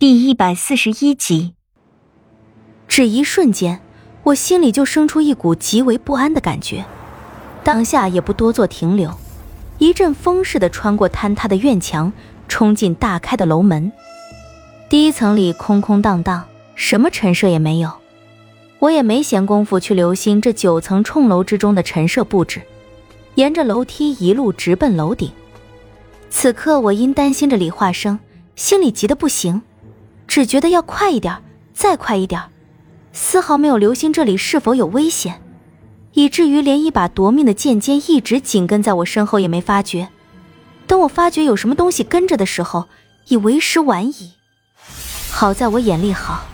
第一百四十一集，只一瞬间，我心里就生出一股极为不安的感觉。当下也不多做停留，一阵风似的穿过坍塌的院墙，冲进大开的楼门。第一层里空空荡荡，什么陈设也没有。我也没闲工夫去留心这九层冲楼之中的陈设布置，沿着楼梯一路直奔楼顶。此刻我因担心着李化生，心里急得不行。只觉得要快一点，再快一点，丝毫没有留心这里是否有危险，以至于连一把夺命的剑尖一直紧跟在我身后也没发觉。等我发觉有什么东西跟着的时候，已为时晚矣。好在我眼力好，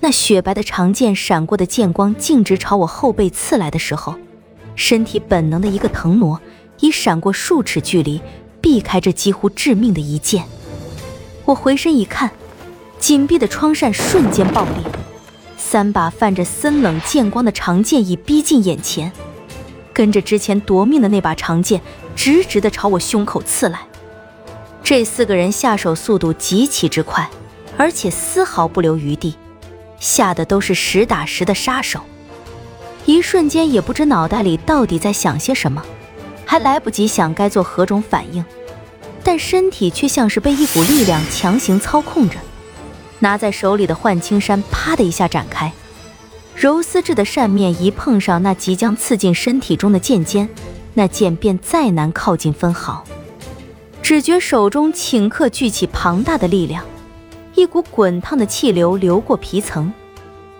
那雪白的长剑闪过的剑光径直朝我后背刺来的时候，身体本能的一个腾挪，已闪过数尺距离，避开这几乎致命的一剑。我回身一看。紧闭的窗扇瞬间爆裂，三把泛着森冷剑光的长剑已逼近眼前，跟着之前夺命的那把长剑直直的朝我胸口刺来。这四个人下手速度极其之快，而且丝毫不留余地，下的都是实打实的杀手。一瞬间也不知脑袋里到底在想些什么，还来不及想该做何种反应，但身体却像是被一股力量强行操控着。拿在手里的幻青山啪的一下展开，柔丝质的扇面一碰上那即将刺进身体中的剑尖，那剑便再难靠近分毫。只觉手中顷刻聚起庞大的力量，一股滚烫的气流流过皮层，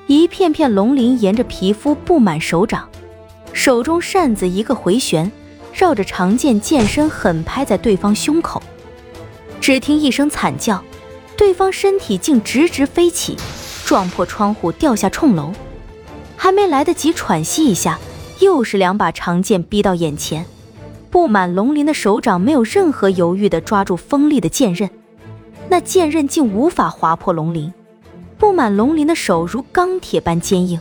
一片片龙鳞沿着皮肤布满手掌，手中扇子一个回旋，绕着长剑剑身狠拍在对方胸口。只听一声惨叫。对方身体竟直直飞起，撞破窗户掉下冲楼，还没来得及喘息一下，又是两把长剑逼到眼前。布满龙鳞的手掌没有任何犹豫地抓住锋利的剑刃，那剑刃竟无法划破龙鳞。布满龙鳞的手如钢铁般坚硬。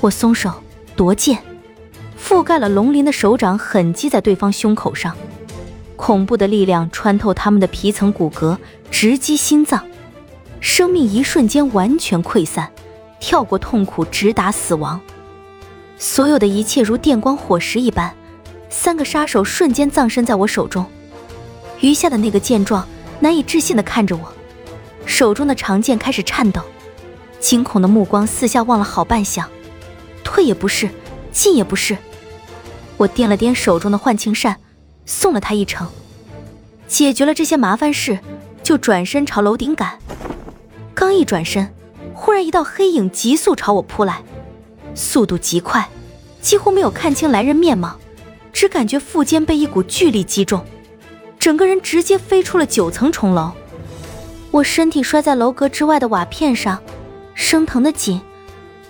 我松手夺剑，覆盖了龙鳞的手掌狠击在对方胸口上。恐怖的力量穿透他们的皮层骨骼，直击心脏，生命一瞬间完全溃散，跳过痛苦，直达死亡。所有的一切如电光火石一般，三个杀手瞬间葬身在我手中。余下的那个见状，难以置信地看着我，手中的长剑开始颤抖，惊恐的目光四下望了好半晌，退也不是，进也不是。我掂了掂手中的幻青扇。送了他一程，解决了这些麻烦事，就转身朝楼顶赶。刚一转身，忽然一道黑影急速朝我扑来，速度极快，几乎没有看清来人面貌，只感觉腹肩被一股巨力击中，整个人直接飞出了九层重楼。我身体摔在楼阁之外的瓦片上，生疼的紧，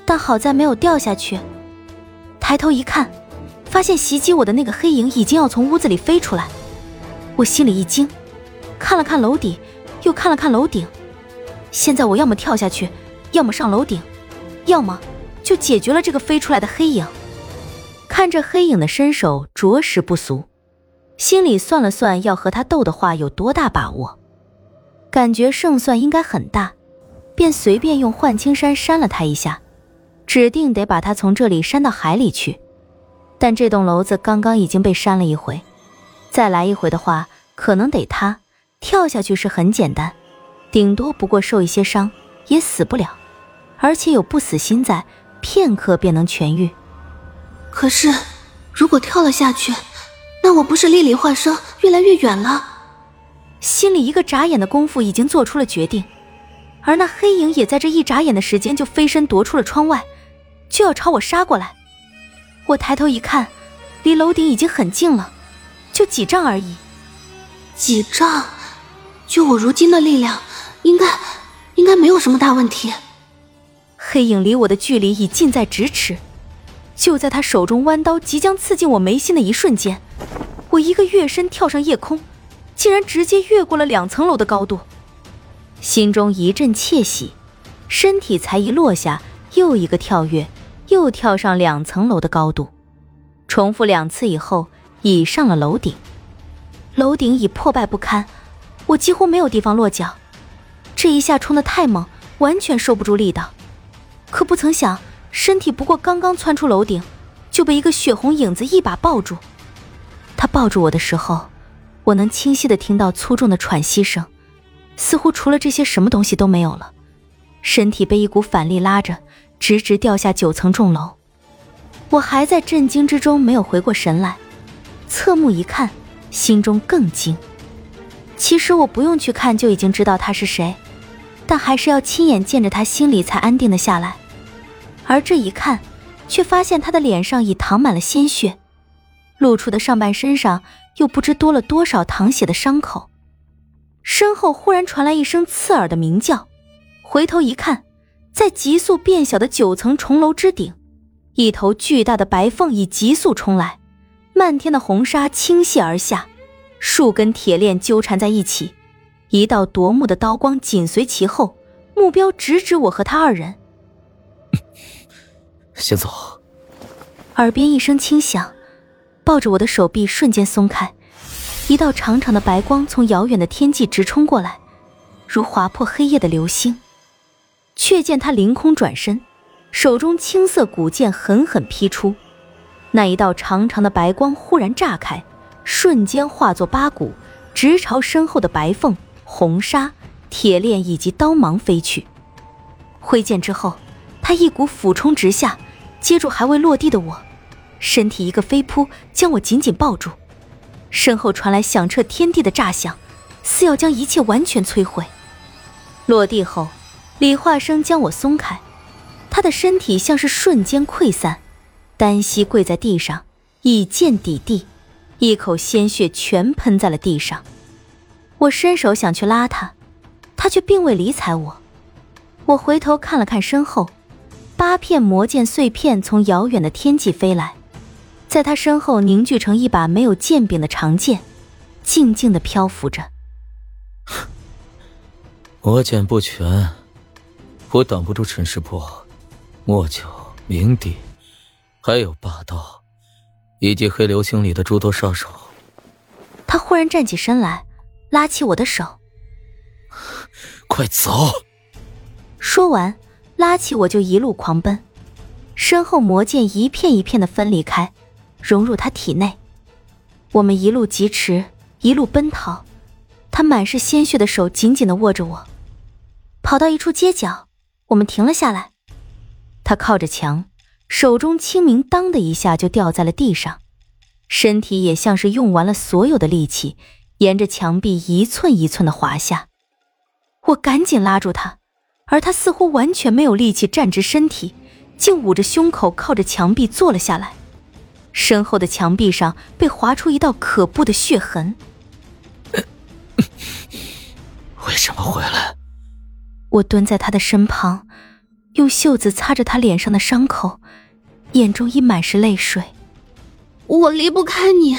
但好在没有掉下去。抬头一看。发现袭击我的那个黑影已经要从屋子里飞出来，我心里一惊，看了看楼底，又看了看楼顶。现在我要么跳下去，要么上楼顶，要么就解决了这个飞出来的黑影。看这黑影的身手着实不俗，心里算了算要和他斗的话有多大把握，感觉胜算应该很大，便随便用幻青山扇了他一下，指定得把他从这里扇到海里去。但这栋楼子刚刚已经被扇了一回，再来一回的话，可能得塌。跳下去是很简单，顶多不过受一些伤，也死不了，而且有不死心在，片刻便能痊愈。可是，如果跳了下去，那我不是离李焕生越来越远了？心里一个眨眼的功夫已经做出了决定，而那黑影也在这一眨眼的时间就飞身夺出了窗外，就要朝我杀过来。我抬头一看，离楼顶已经很近了，就几丈而已。几丈？就我如今的力量，应该应该没有什么大问题。黑影离我的距离已近在咫尺，就在他手中弯刀即将刺进我眉心的一瞬间，我一个跃身跳上夜空，竟然直接越过了两层楼的高度，心中一阵窃喜，身体才一落下，又一个跳跃。又跳上两层楼的高度，重复两次以后，已上了楼顶。楼顶已破败不堪，我几乎没有地方落脚，这一下冲得太猛，完全受不住力道。可不曾想，身体不过刚刚窜出楼顶，就被一个血红影子一把抱住。他抱住我的时候，我能清晰的听到粗重的喘息声，似乎除了这些什么东西都没有了。身体被一股反力拉着，直直掉下九层重楼。我还在震惊之中，没有回过神来，侧目一看，心中更惊。其实我不用去看就已经知道他是谁，但还是要亲眼见着他，心里才安定的下来。而这一看，却发现他的脸上已淌满了鲜血，露出的上半身上又不知多了多少淌血的伤口。身后忽然传来一声刺耳的鸣叫，回头一看，在急速变小的九层重楼之顶，一头巨大的白凤已急速冲来，漫天的红纱倾泻而下。数根铁链纠缠在一起，一道夺目的刀光紧随其后，目标直指我和他二人。先走。耳边一声轻响，抱着我的手臂瞬间松开，一道长长的白光从遥远的天际直冲过来，如划破黑夜的流星。却见他凌空转身，手中青色古剑狠狠劈出，那一道长长的白光忽然炸开。瞬间化作八股，直朝身后的白凤、红纱、铁链以及刀芒飞去。挥剑之后，他一股俯冲直下，接住还未落地的我，身体一个飞扑，将我紧紧抱住。身后传来响彻天地的炸响，似要将一切完全摧毁。落地后，李化生将我松开，他的身体像是瞬间溃散，单膝跪在地上，以剑抵地。一口鲜血全喷在了地上，我伸手想去拉他，他却并未理睬我。我回头看了看身后，八片魔剑碎片从遥远的天际飞来，在他身后凝聚成一把没有剑柄的长剑，静静的漂浮着。魔剑不全，我挡不住陈师伯、莫九、明帝，还有霸道。以及黑流星里的诸多杀手。他忽然站起身来，拉起我的手：“快走！”说完，拉起我就一路狂奔。身后魔剑一片一片的分离开，融入他体内。我们一路疾驰，一路奔逃。他满是鲜血的手紧紧的握着我。跑到一处街角，我们停了下来。他靠着墙。手中清明，当的一下就掉在了地上，身体也像是用完了所有的力气，沿着墙壁一寸一寸的滑下。我赶紧拉住他，而他似乎完全没有力气站直身体，竟捂着胸口靠着墙壁坐了下来。身后的墙壁上被划出一道可怖的血痕。为什么回来？我蹲在他的身旁，用袖子擦着他脸上的伤口。眼中已满是泪水，我离不开你。